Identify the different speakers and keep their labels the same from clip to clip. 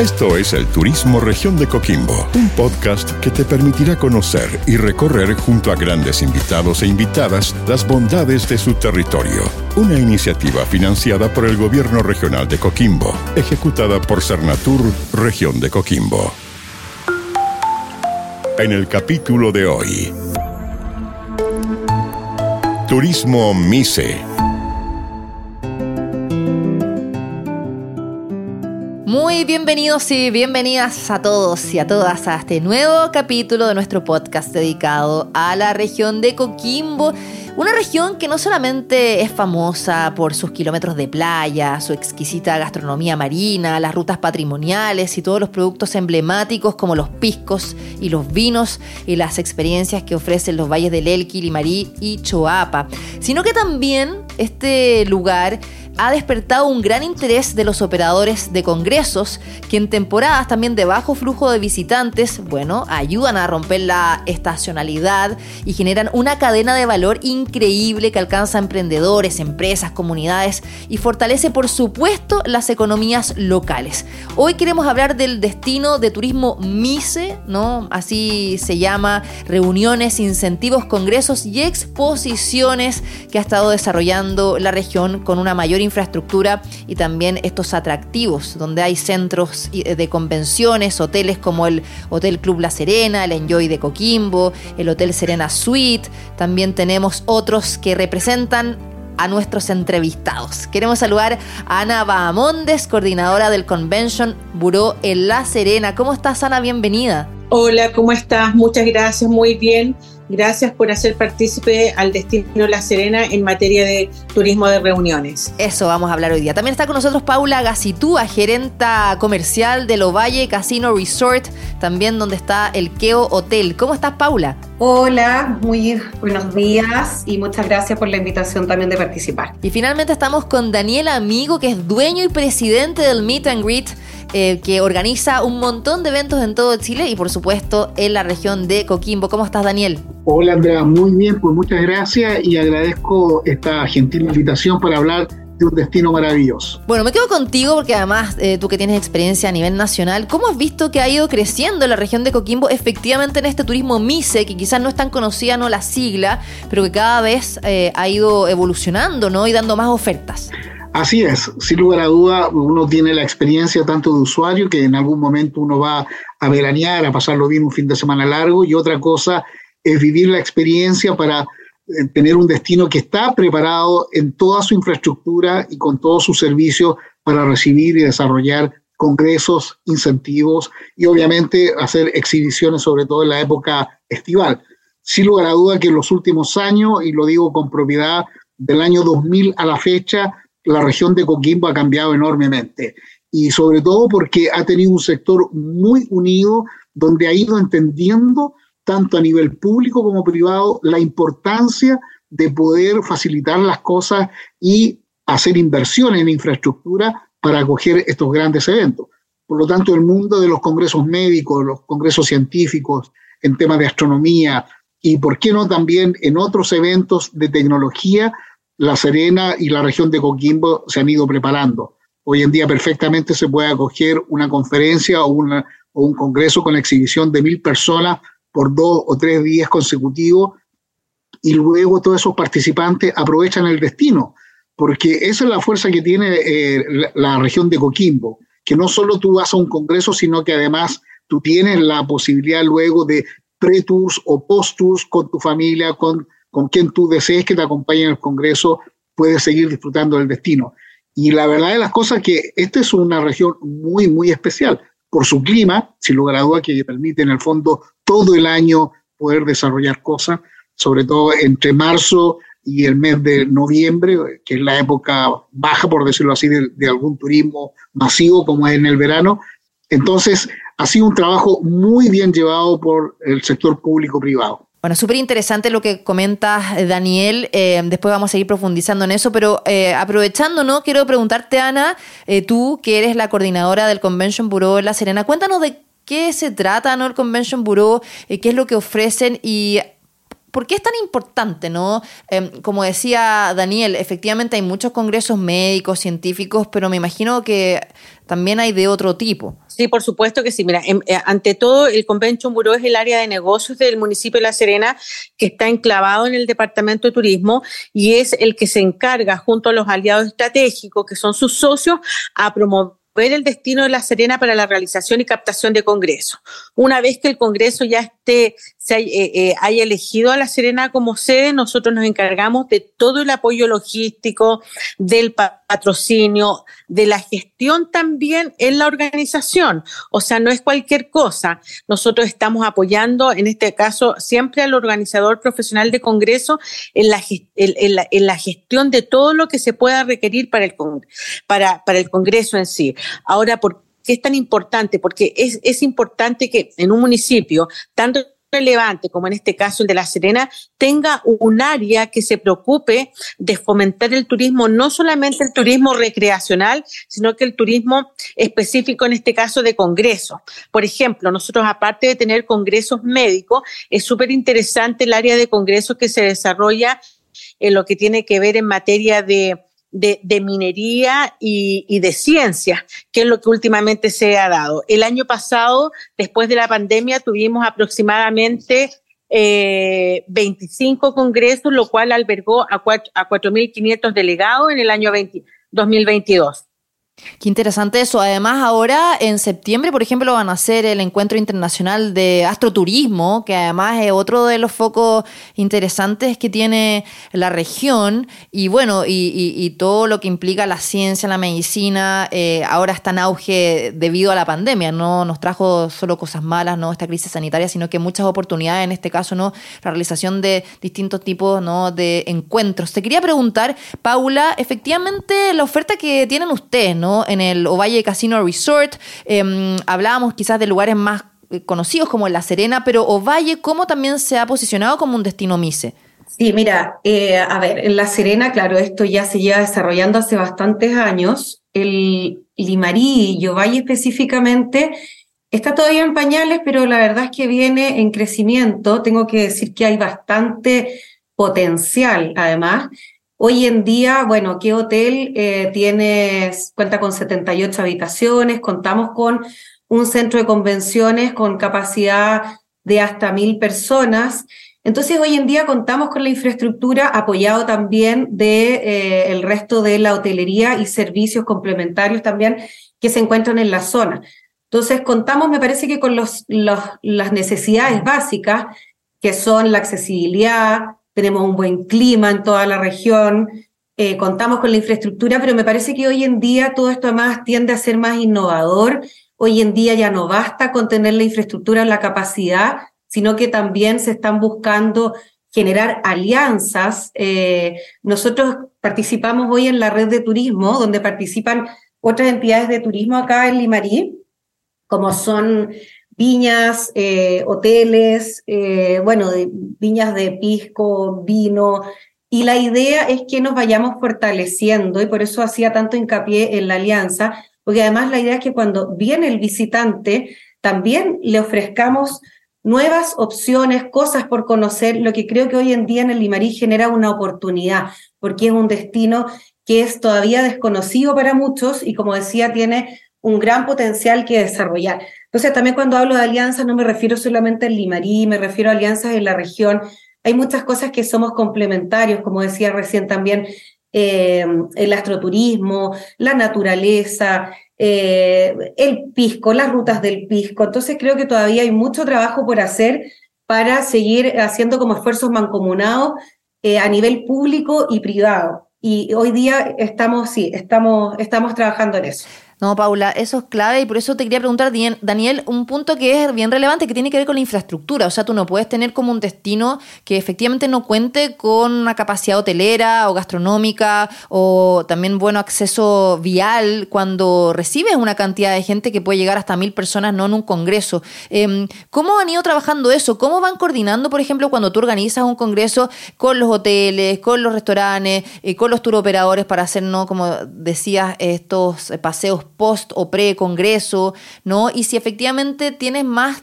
Speaker 1: Esto es el Turismo Región de Coquimbo, un podcast que te permitirá conocer y recorrer junto a grandes invitados e invitadas las bondades de su territorio. Una iniciativa financiada por el Gobierno Regional de Coquimbo, ejecutada por Cernatur Región de Coquimbo. En el capítulo de hoy, Turismo Mise
Speaker 2: Muy bienvenidos y bienvenidas a todos y a todas a este nuevo capítulo de nuestro podcast dedicado a la región de Coquimbo. Una región que no solamente es famosa por sus kilómetros de playa, su exquisita gastronomía marina, las rutas patrimoniales y todos los productos emblemáticos como los piscos y los vinos y las experiencias que ofrecen los valles del Elqui, Limarí y Choapa, sino que también este lugar ha despertado un gran interés de los operadores de congresos, que en temporadas también de bajo flujo de visitantes, bueno, ayudan a romper la estacionalidad y generan una cadena de valor increíble que alcanza emprendedores, empresas, comunidades y fortalece, por supuesto, las economías locales. Hoy queremos hablar del destino de turismo MICE, ¿no? Así se llama, reuniones, incentivos, congresos y exposiciones que ha estado desarrollando la región con una mayor infraestructura y también estos atractivos, donde hay centros eh, de convenciones, hoteles como el Hotel Club La Serena, el Enjoy de Coquimbo, el Hotel Serena Suite. También tenemos otros que representan a nuestros entrevistados. Queremos saludar a Ana Bahamondes, coordinadora del Convention Bureau en La Serena. ¿Cómo estás, Ana? Bienvenida.
Speaker 3: Hola, ¿cómo estás? Muchas gracias, muy bien. Gracias por hacer partícipe al Destino La Serena en materia de turismo de reuniones.
Speaker 2: Eso vamos a hablar hoy día. También está con nosotros Paula Gacitúa, gerenta comercial de Lovalle Casino Resort, también donde está el Keo Hotel. ¿Cómo estás, Paula?
Speaker 4: Hola, muy buenos días y muchas gracias por la invitación también de participar.
Speaker 2: Y finalmente estamos con Daniel Amigo, que es dueño y presidente del Meet and Greet eh, que organiza un montón de eventos en todo Chile y por supuesto en la región de Coquimbo. ¿Cómo estás, Daniel?
Speaker 5: Hola, Andrea, muy bien, pues muchas gracias y agradezco esta gentil invitación para hablar de un destino maravilloso.
Speaker 2: Bueno, me quedo contigo porque además eh, tú que tienes experiencia a nivel nacional, ¿cómo has visto que ha ido creciendo la región de Coquimbo efectivamente en este turismo MICE, que quizás no es tan conocida no la sigla, pero que cada vez eh, ha ido evolucionando ¿no? y dando más ofertas?
Speaker 5: Así es, sin lugar a duda, uno tiene la experiencia tanto de usuario, que en algún momento uno va a veranear, a pasarlo bien un fin de semana largo, y otra cosa es vivir la experiencia para eh, tener un destino que está preparado en toda su infraestructura y con todos sus servicios para recibir y desarrollar congresos, incentivos y obviamente hacer exhibiciones, sobre todo en la época estival. Sin lugar a duda que en los últimos años, y lo digo con propiedad, del año 2000 a la fecha, la región de Coquimbo ha cambiado enormemente y sobre todo porque ha tenido un sector muy unido donde ha ido entendiendo tanto a nivel público como privado la importancia de poder facilitar las cosas y hacer inversiones en infraestructura para acoger estos grandes eventos. Por lo tanto, el mundo de los congresos médicos, los congresos científicos en temas de astronomía y, ¿por qué no también en otros eventos de tecnología, la Serena y la región de Coquimbo se han ido preparando. Hoy en día perfectamente se puede acoger una conferencia o, un congreso con exhibición de mil personas por dos o tres días consecutivos y luego todos esos participantes aprovechan el destino, porque esa es la fuerza que tiene eh, la, la, región de Coquimbo, que no solo tú vas a un congreso, sino que además tú tienes la posibilidad luego de pre-tours o post-tours con tu familia, con con quien tú desees que te acompañe en el Congreso, puedes seguir disfrutando del destino. Y la verdad de las cosas es que esta es una región muy, muy especial por su clima, sin lugar a duda, que permite en el fondo todo el año poder desarrollar cosas, sobre todo entre marzo y el mes de noviembre, que es la época baja, por decirlo así, de, de algún turismo masivo como es en el verano. Entonces, ha sido un trabajo muy bien llevado por el sector público-privado.
Speaker 2: Bueno, súper interesante lo que comenta eh, Daniel. Eh, después vamos a seguir profundizando en eso, pero eh, aprovechando, ¿no? Quiero preguntarte, Ana, tú que eres la coordinadora del Convention Bureau en La Serena, cuéntanos de qué se trata, ¿no? El Convention Bureau, qué es lo que ofrecen y ¿Por qué es tan importante, no? Em, como decía Daniel, efectivamente hay muchos congresos médicos, científicos, pero me imagino que también hay de otro tipo.
Speaker 3: Sí, por supuesto que sí. Mira, em, eh, ante todo, el Convention Bureau es el área de negocios del municipio de La Serena que está enclavado en el Departamento de Turismo y es el que se encarga, junto a los aliados estratégicos, que son sus socios, a promover ver el destino de La Serena para la realización y captación de congresos. Una vez que el Congreso ya esté, se eh, eh, haya elegido a La Serena como sede, nosotros nos encargamos de todo el apoyo logístico, del patrocinio, de la gestión también en la organización. O sea, no es cualquier cosa. Nosotros estamos apoyando, en este caso, siempre al organizador profesional de congreso en la, en la, gestión de todo lo que se pueda requerir para el, para, para el congreso en sí. Ahora, ¿por qué es tan importante? Porque es, es importante que en un municipio, tanto relevante, como en este caso el de La Serena, tenga un área que se preocupe de fomentar el turismo, no solamente el turismo recreacional, sino que el turismo específico, en este caso de congresos. Por ejemplo, nosotros aparte de tener congresos médicos, es súper interesante el área de congresos que se desarrolla en lo que tiene que ver en materia de de, minería y, de ciencia, que es lo que últimamente se ha dado. El año pasado, después de la pandemia, tuvimos aproximadamente 25 eh, congresos, lo cual albergó a, a 4.500 delegados en el año 2022.
Speaker 2: Qué interesante eso. Además, ahora en septiembre, por ejemplo, van a hacer el encuentro internacional de astroturismo, que además es otro de los focos interesantes que tiene la región. Y bueno, y, todo lo que implica la ciencia, la medicina, eh, ahora está en auge debido a la pandemia. No nos trajo solo cosas malas, no esta crisis sanitaria, sino que muchas oportunidades, en este caso, no la realización de distintos tipos ¿no? de encuentros. Te quería preguntar, Paula, efectivamente la oferta que tienen ustedes, ¿no? En el Ovalle Casino Resort. Em, hablábamos quizás de lugares más eh, conocidos como La Serena, pero Ovalle, ¿cómo también se ha posicionado como un destino MICE?
Speaker 4: Sí, mira, eh, a ver, en La Serena, claro, esto ya se lleva desarrollando hace bastantes años. El Limarí y Ovalle específicamente está todavía en pañales, pero la verdad es que viene en crecimiento. Tengo que decir que hay bastante potencial, además. Hoy en día, bueno, ¿qué hotel eh, tiene, cuenta con 78 habitaciones? Contamos con un centro de convenciones con capacidad de hasta mil personas. Entonces, hoy en día contamos con la infraestructura apoyado también de eh, resto de la hotelería y servicios complementarios también que se encuentran en la zona. Entonces, contamos, me parece que con los, las necesidades básicas, que son la accesibilidad, tenemos un buen clima en toda la región, eh, contamos con la infraestructura, pero me parece que hoy en día todo esto además tiende a ser más innovador. Hoy en día ya no basta con tener la infraestructura, la capacidad, sino que también se están buscando generar alianzas. Eh, nosotros participamos hoy en la red de turismo, donde participan otras entidades de turismo acá en Limarí, como son viñas, eh, hoteles, eh, bueno, viñas de pisco, vino. Y la idea es que nos vayamos fortaleciendo y por eso hacía tanto hincapié en la alianza, porque además la idea es que cuando viene el visitante, también le ofrezcamos nuevas opciones, cosas por conocer, lo que creo que hoy en día en el Limarí genera una oportunidad, porque es un destino que es todavía desconocido para muchos y como decía, tiene un gran potencial que desarrollar. Entonces, también cuando hablo de alianzas no me refiero solamente al Limarí, me refiero a alianzas en la región. Hay muchas cosas que somos complementarios, como decía recién también, eh, el astroturismo, la naturaleza, eh, el pisco, las rutas del pisco. Entonces, creo que todavía hay mucho trabajo por hacer para seguir haciendo como esfuerzos mancomunados eh, a nivel público y privado. Y hoy día estamos, sí, estamos, estamos trabajando en eso.
Speaker 2: No, Paula, eso es clave y por eso te quería preguntar, Daniel, un punto que es bien relevante que tiene que ver con la infraestructura. O sea, tú no puedes tener como un destino que efectivamente no cuente con una capacidad hotelera o gastronómica o también bueno acceso vial cuando recibes una cantidad de gente que puede llegar hasta mil personas, no en un congreso. Em, ¿Cómo han ido trabajando eso? ¿Cómo van coordinando, por ejemplo, cuando tú organizas un congreso con los hoteles, con los restaurantes, eh, con los turoperadores para hacer, ¿no? como decías, estos paseos post o pre-congreso, ¿no? Y si efectivamente tienes más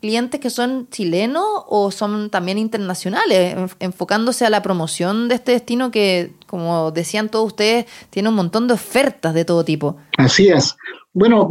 Speaker 2: clientes que son chilenos o son también internacionales, enfocándose a la promoción de este destino que, como decían todos ustedes, tiene un montón de ofertas de todo tipo.
Speaker 5: Así es. Bueno,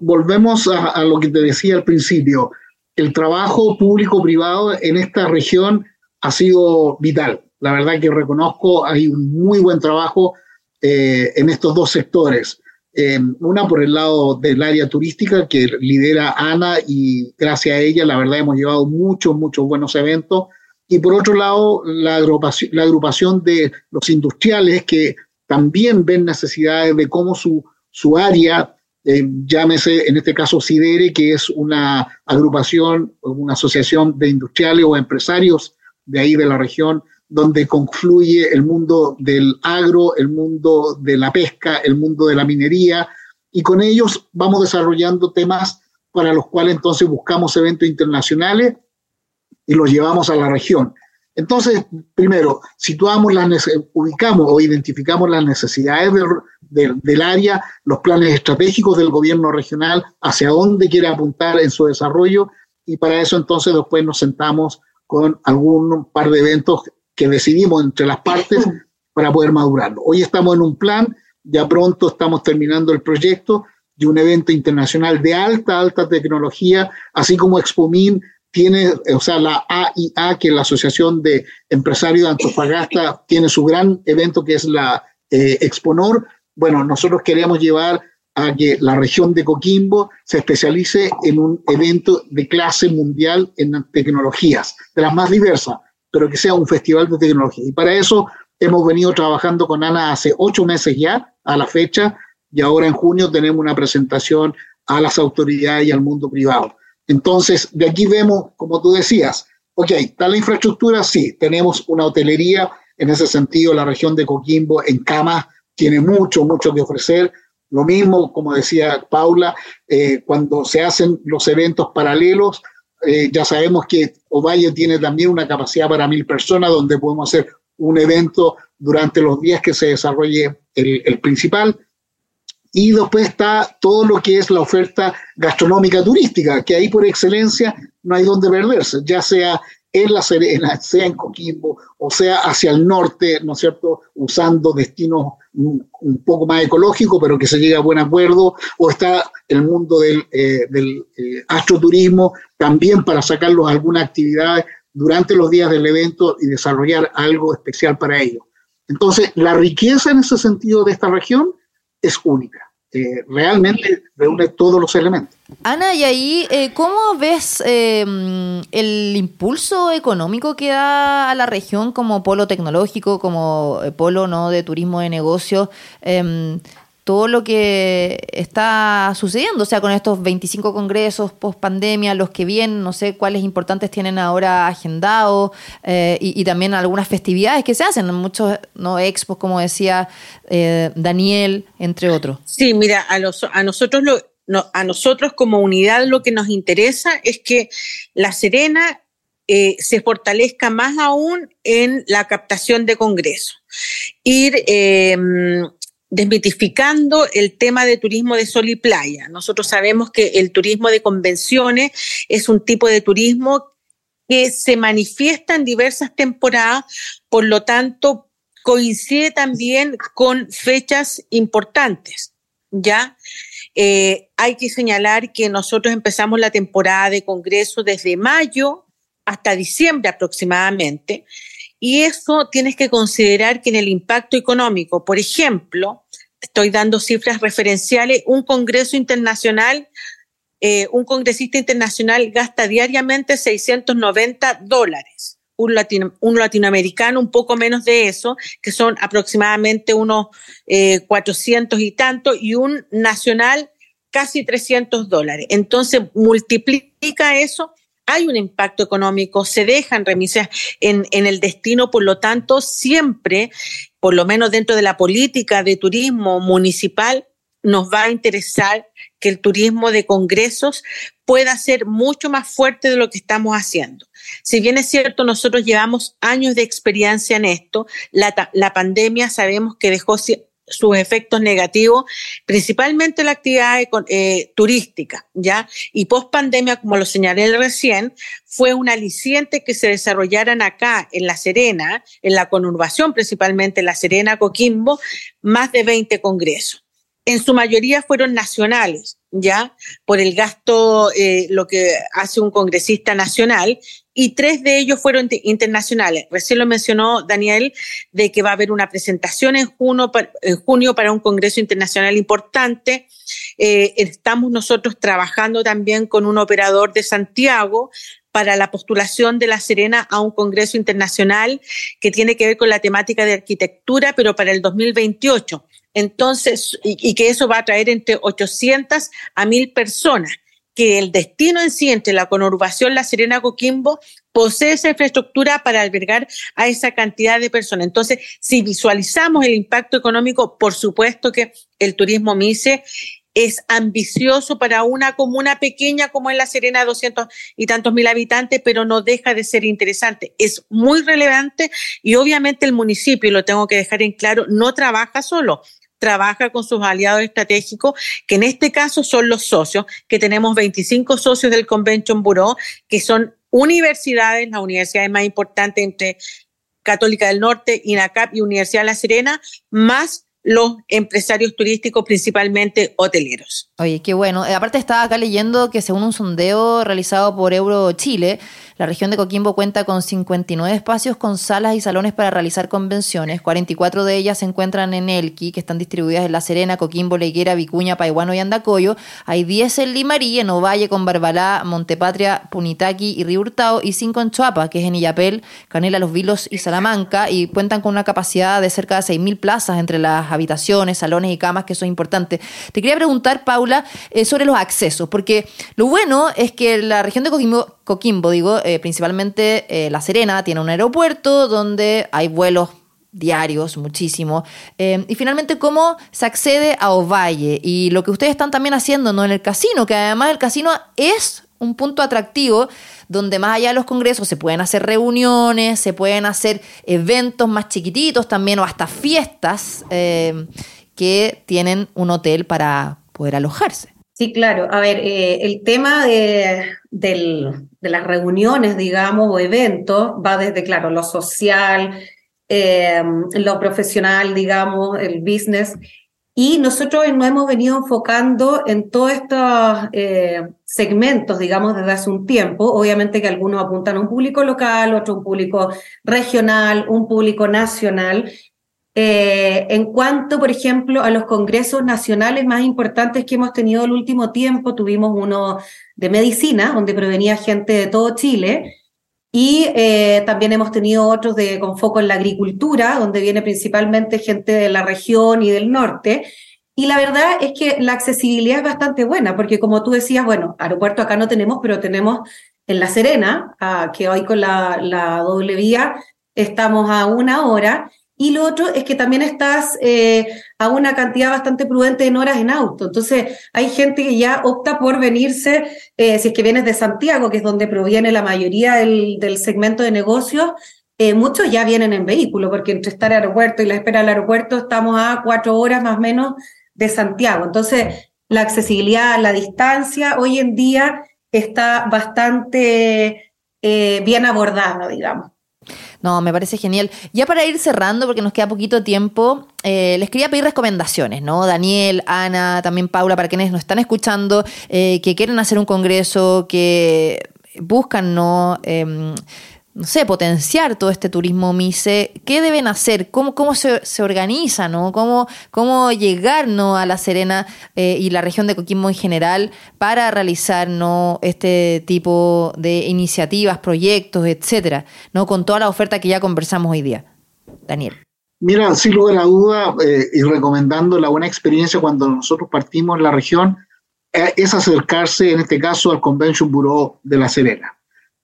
Speaker 5: volvemos a, lo que te decía al principio. El trabajo público-privado en esta región ha sido vital. La verdad que reconozco, hay un muy buen trabajo eh, en estos dos sectores. Eh, una por el lado del área turística que lidera Ana y gracias a ella, la verdad, hemos llevado muchos, muchos buenos eventos. Y por otro lado, la agrupación, la agrupación de los industriales que también ven necesidades de cómo su, su área, eh, llámese en este caso Sidere, que es una agrupación, una asociación de industriales o empresarios de ahí de la región, donde confluye el mundo del agro, el mundo de la pesca, el mundo de la minería, y con ellos vamos desarrollando temas para los cuales entonces buscamos eventos internacionales y los llevamos a la región. Entonces, primero, situamos las, ubicamos o identificamos las necesidades del, del, área, los planes estratégicos del gobierno regional, hacia dónde quiere apuntar en su desarrollo, y para eso entonces después nos sentamos con algún par de eventos que decidimos entre las partes para poder madurarlo. Hoy estamos en un plan, ya pronto estamos terminando el proyecto de un evento internacional de alta, alta tecnología, así como Expomin tiene, o sea, la AIA, que es la Asociación de Empresarios de Antofagasta, tiene su gran evento que es la eh, Exponor. Bueno, nosotros queremos llevar a que la región de Coquimbo se especialice en un evento de clase mundial en tecnologías, de las más diversas, pero que sea un festival de tecnología. Y para eso hemos venido trabajando con Ana hace ocho meses ya, a la fecha, y ahora en junio tenemos una presentación a las autoridades y al mundo privado. Entonces, de aquí vemos, como tú decías, ok, está la infraestructura, sí, tenemos una hotelería, en ese sentido la región de Coquimbo en cama tiene mucho, mucho que ofrecer. Lo mismo, como decía Paula, eh, cuando se hacen los eventos paralelos, eh, ya sabemos que Ovalle tiene también una capacidad para mil personas donde podemos hacer un evento durante los días que se desarrolle el, principal. Y después está todo lo que es la oferta gastronómica turística, que ahí por excelencia no hay donde perderse, ya sea en La Serena, sea en Coquimbo, o sea hacia el norte, ¿no es cierto?, usando destinos un, poco más ecológicos, pero que se llegue a buen acuerdo, o está el mundo del, eh, eh, astroturismo, también para sacarlos alguna actividad durante los días del evento y desarrollar algo especial para ellos. Entonces, la riqueza en ese sentido de esta región es única. Eh, realmente reúne todos los elementos.
Speaker 2: Ana, y ahí, eh, ¿cómo ves eh, el impulso económico que da a la región como polo tecnológico, como polo no de turismo de negocios? Todo lo que está sucediendo, o sea, con estos 25 congresos post pandemia, los que vienen, no sé cuáles importantes tienen ahora agendados eh, y, también algunas festividades que se hacen, muchos no expos, como decía eh, Daniel, entre otros.
Speaker 3: Sí, mira, a, nosotros lo, a nosotros como unidad lo que nos interesa es que La Serena eh, se fortalezca más aún en la captación de congresos. Ir desmitificando el tema de turismo de sol y playa. Nosotros sabemos que el turismo de convenciones es un tipo de turismo que se manifiesta en diversas temporadas, por lo tanto coincide también con fechas importantes, ¿ya? Eh, hay que señalar que nosotros empezamos la temporada de congreso desde mayo hasta diciembre aproximadamente, y eso tienes que considerar que en el impacto económico, por ejemplo, estoy dando cifras referenciales, un Congreso internacional, eh, un congresista internacional gasta diariamente 690 dólares un, latinoamericano un poco menos de eso, que son aproximadamente unos 400 y tanto, y un nacional casi 300 dólares. Entonces, multiplica eso hay un impacto económico, se dejan remisas en, en, el destino, por lo tanto, siempre, por lo menos dentro de la política de turismo municipal, nos va a interesar que el turismo de congresos pueda ser mucho más fuerte de lo que estamos haciendo. Si bien es cierto, nosotros llevamos años de experiencia en esto, la pandemia sabemos que dejó sus efectos negativos, principalmente la actividad eh, turística, ¿ya? Y post pandemia, como lo señalé recién, fue un aliciente que se desarrollaran acá en La Serena, en la conurbación principalmente en La Serena, Coquimbo, más de 20 congresos. En su mayoría fueron nacionales, ¿ya? Por el gasto, eh, lo que hace un congresista nacional, y tres de ellos fueron internacionales. Recién lo mencionó Daniel, de que va a haber una presentación en junio, en junio para un congreso internacional importante. Eh, estamos nosotros trabajando también con un operador de Santiago para la postulación de La Serena a un congreso internacional que tiene que ver con la temática de arquitectura, pero para el 2028. Entonces, y, que eso va a traer entre 800 a 1000 personas que el destino en sí, entre la conurbación La Serena Coquimbo, posee esa infraestructura para albergar a esa cantidad de personas. Entonces, si visualizamos el impacto económico, por supuesto que el turismo MICE es ambicioso para una comuna pequeña como es La Serena, doscientos y tantos mil habitantes, pero no deja de ser interesante. Es muy relevante y obviamente el municipio, lo tengo que dejar en claro, no trabaja solo trabaja con sus aliados estratégicos, que en este caso son los socios, que tenemos 25 socios del Convention Bureau, que son universidades, las universidades más importantes entre Católica del Norte, INACAP y Universidad de La Serena, más los empresarios turísticos, principalmente hoteleros.
Speaker 2: Oye, qué bueno. Eh, aparte estaba acá leyendo que según un sondeo realizado por Euro Chile, la región de Coquimbo cuenta con 59 espacios con salas y salones para realizar convenciones. 44 de ellas se encuentran en Elqui, que están distribuidas en La Serena, Coquimbo, Leguera, Vicuña, Paiguano y Andacoyo. Hay 10 en Limarí, en Ovalle, con Barbalá, Montepatria, Punitaqui y Río Hurtado, y 5 en Chuapa, que es en Illapel, Canela, Los Vilos y Salamanca, y cuentan con una capacidad de cerca de 6.000 plazas entre las habitaciones, salones y camas, que son importantes. Te quería preguntar, Paula, eh, sobre los accesos, porque lo bueno es que la región de Coquimbo, Coquimbo digo, eh, principalmente eh, La Serena, tiene un aeropuerto donde hay vuelos diarios, muchísimo. Y finalmente, cómo se accede a Ovalle y lo que ustedes están también haciendo ¿no? en el casino, que además el casino es un punto atractivo donde más allá de los congresos se pueden hacer reuniones, se pueden hacer eventos más chiquititos también o hasta fiestas que tienen un hotel para poder alojarse.
Speaker 4: Sí, claro. A ver, el tema de, del, de las reuniones, digamos, o eventos, va desde, claro, lo social, eh, lo profesional, digamos, el business. Y nosotros nos hemos venido enfocando en todos estos eh, segmentos, digamos, desde hace un tiempo. Obviamente que algunos apuntan a un público local, otro un público regional, un público nacional. Eh, en cuanto, por ejemplo, a los congresos nacionales más importantes que hemos tenido el último tiempo, tuvimos uno de medicina, donde provenía gente de todo Chile, y eh, también hemos tenido otros de, con foco en la agricultura, donde viene principalmente gente de la región y del norte. Y la verdad es que la accesibilidad es bastante buena, porque como tú decías, bueno, aeropuerto acá no tenemos, pero tenemos en La Serena, que hoy con la, la doble vía estamos a una hora, y lo otro es que también estás eh, a una cantidad bastante prudente en horas en auto. Entonces, hay gente que ya opta por venirse, eh, si es que vienes de Santiago, que es donde proviene la mayoría del, segmento de negocios, eh, muchos ya vienen en vehículo, porque entre estar al aeropuerto y la espera del aeropuerto estamos a cuatro horas más o menos de Santiago. Entonces, la accesibilidad, la distancia, hoy en día está bastante bien abordada, digamos.
Speaker 2: No, me parece genial. Ya para ir cerrando, porque nos queda poquito tiempo, eh, les quería pedir recomendaciones, ¿no? Daniel, Ana, también Paula, para quienes nos están escuchando, eh, que quieren hacer un congreso, que buscan, ¿no? Em, no sé, potenciar todo este turismo MICE, ¿qué deben hacer? ¿Cómo, cómo se, se organiza? ¿no? ¿Cómo, ¿Cómo llegar ¿no? a La Serena eh, y la región de Coquimbo en general para realizar ¿no? este tipo de iniciativas, proyectos, etcétera, ¿no? con toda la oferta que ya conversamos hoy día? Daniel.
Speaker 5: Mira, sin lugar a duda, eh, y recomendando la buena experiencia cuando nosotros partimos en la región, eh, es acercarse, en este caso, al Convention Bureau de La Serena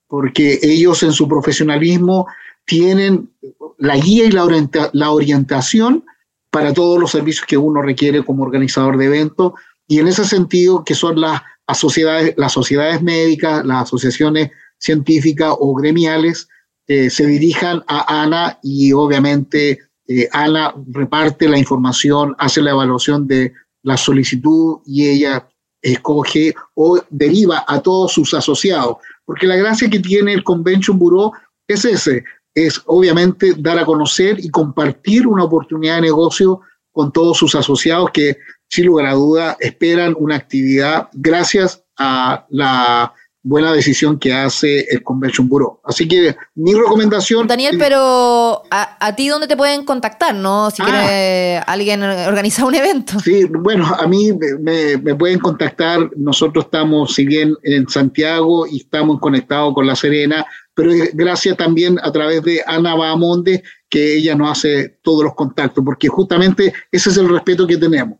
Speaker 5: porque ellos en su profesionalismo tienen la guía y la, orientación para todos los servicios que uno requiere como organizador de eventos y en ese sentido que son las, sociedades, las sociedades médicas, las asociaciones científicas o gremiales, eh, se dirijan a ANA y obviamente eh, ANA reparte la información, hace la evaluación de la solicitud y ella escoge o deriva a todos sus asociados. Porque la gracia que tiene el Convention Bureau es ese, es obviamente dar a conocer y compartir una oportunidad de negocio con todos sus asociados que, sin lugar a duda, esperan una actividad gracias a la buena decisión que hace el Convention Bureau. Así que mi recomendación...
Speaker 2: Daniel, pero a, ti dónde te pueden contactar, ¿no? Si quiere ah. alguien organizar un evento.
Speaker 5: Sí, bueno, a mí me, me, pueden contactar. Nosotros estamos, si bien en Santiago y estamos conectados con La Serena, pero gracias también a través de Ana Bahamonde, que ella nos hace todos los contactos, porque justamente ese es el respeto que tenemos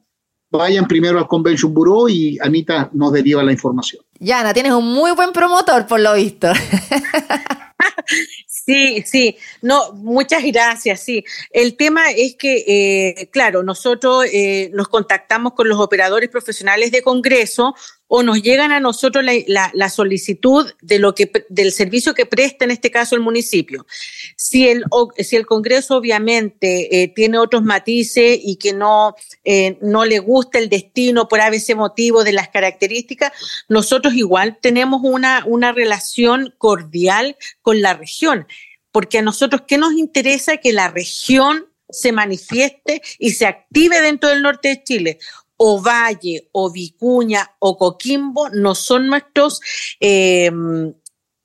Speaker 5: vayan primero al Convention Bureau y Anita nos deriva la información.
Speaker 2: Yana, tienes un muy buen promotor por lo visto.
Speaker 3: Sí, sí, no, muchas gracias, sí. El tema es que, eh, claro, nosotros eh, nos contactamos con los operadores profesionales de Congreso o nos llegan a nosotros la, solicitud de lo que, del servicio que presta en este caso el municipio. Si el, si el Congreso obviamente eh, tiene otros matices y que no, no le gusta el destino por ese motivo de las características, nosotros igual tenemos una, una relación cordial con la región porque a nosotros, ¿qué nos interesa? Que la región se manifieste y se active dentro del norte de Chile. O Valle, o Vicuña, o Coquimbo no son nuestros eh,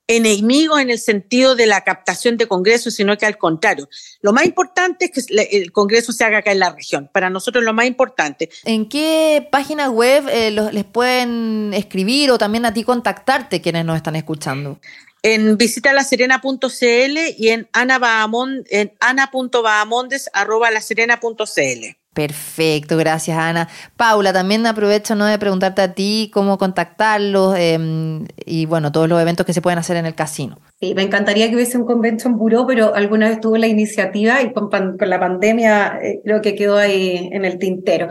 Speaker 3: enemigos en el sentido de la captación de congresos, sino que al contrario. Lo más importante es que el congreso se haga acá en la región. Para nosotros lo más importante.
Speaker 2: ¿En qué página web eh, les pueden escribir o también a ti contactarte quienes nos están escuchando?
Speaker 3: en visitalaserena.cl y en ana.bahamondes en
Speaker 2: Perfecto, gracias Ana. Paula, también aprovecho ¿no? de preguntarte a ti cómo contactarlos em, y bueno, todos los eventos que se pueden hacer en el casino.
Speaker 4: Sí, me encantaría que hubiese un convention buró, pero alguna vez tuvo la iniciativa y con, la pandemia eh, creo que quedó ahí en el tintero.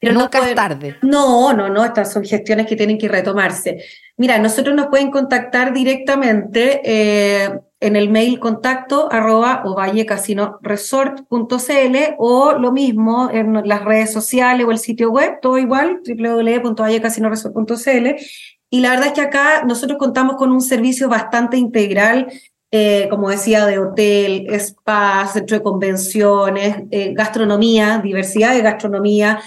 Speaker 2: Pero nunca es tarde.
Speaker 4: No, no, no, estas son gestiones que tienen que retomarse. Mira, nosotros nos pueden contactar directamente eh, en el mail contacto arroba ovallecasinoresort.cl o lo mismo en las redes sociales o el sitio web, todo igual, www.ovallecasinoresort.cl. Y la verdad es que acá nosotros contamos con un servicio bastante integral eh, como decía, de hotel, spa, centro de convenciones, eh, gastronomía, diversidad de gastronomía,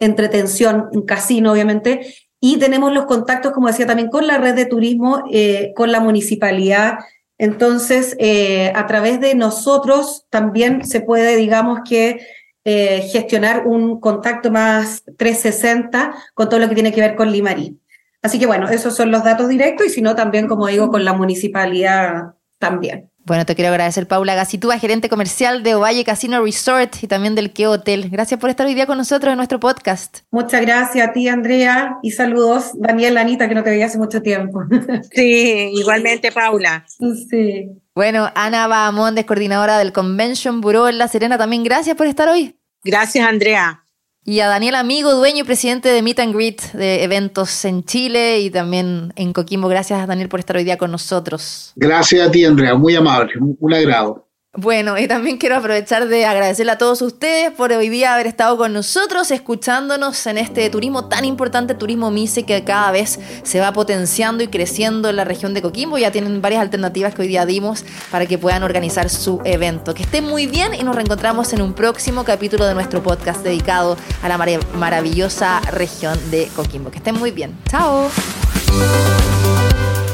Speaker 4: entretención, casino, obviamente, y tenemos los contactos, como decía también, con la red de turismo, eh, con la municipalidad. Entonces, eh, a través de nosotros también se puede, digamos que, eh, gestionar un contacto más 360 con todo lo que tiene que ver con Limarí. Así que bueno, esos son los datos directos y si no, también, como digo, con la municipalidad también.
Speaker 2: Bueno, te quiero agradecer, Paula Gacitúa, gerente comercial de Ovalle Casino Resort y también del Keo Hotel. Gracias por estar hoy día con nosotros en nuestro podcast.
Speaker 4: Muchas gracias a ti, Andrea, y saludos, Daniel, Anita, que no te veía hace mucho tiempo.
Speaker 3: Sí, igualmente, Paula.
Speaker 4: Sí.
Speaker 2: Bueno, Ana Bahamondes, coordinadora del Convention Bureau en La Serena, también gracias por estar hoy.
Speaker 3: Gracias, Andrea.
Speaker 2: Y a Daniel Amigo, dueño y presidente de Meet and Greet de eventos en Chile y también en Coquimbo. Gracias, Daniel, por estar hoy día con nosotros.
Speaker 5: Gracias a ti, Andrea. Muy amable. Un agrado.
Speaker 2: Bueno, y también quiero aprovechar de agradecerle a todos ustedes por hoy día haber estado con nosotros, escuchándonos en este turismo tan importante, turismo MISE, que cada vez se va potenciando y creciendo en la región de Coquimbo. Ya tienen varias alternativas que hoy día dimos para que puedan organizar su evento. Que estén muy bien y nos reencontramos en un próximo capítulo de nuestro podcast dedicado a la maravillosa región de Coquimbo. Que estén muy bien. Chao.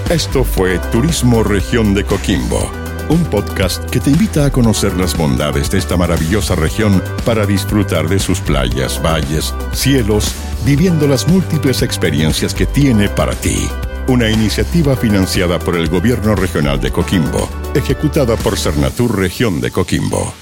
Speaker 1: Esto fue Turismo Región de Coquimbo un podcast que te invita a conocer las bondades de esta maravillosa región para disfrutar de sus playas, valles, cielos, viviendo las múltiples experiencias que tiene para ti. Una iniciativa financiada por el Gobierno Regional de Coquimbo, ejecutada por Cernatur Región de Coquimbo.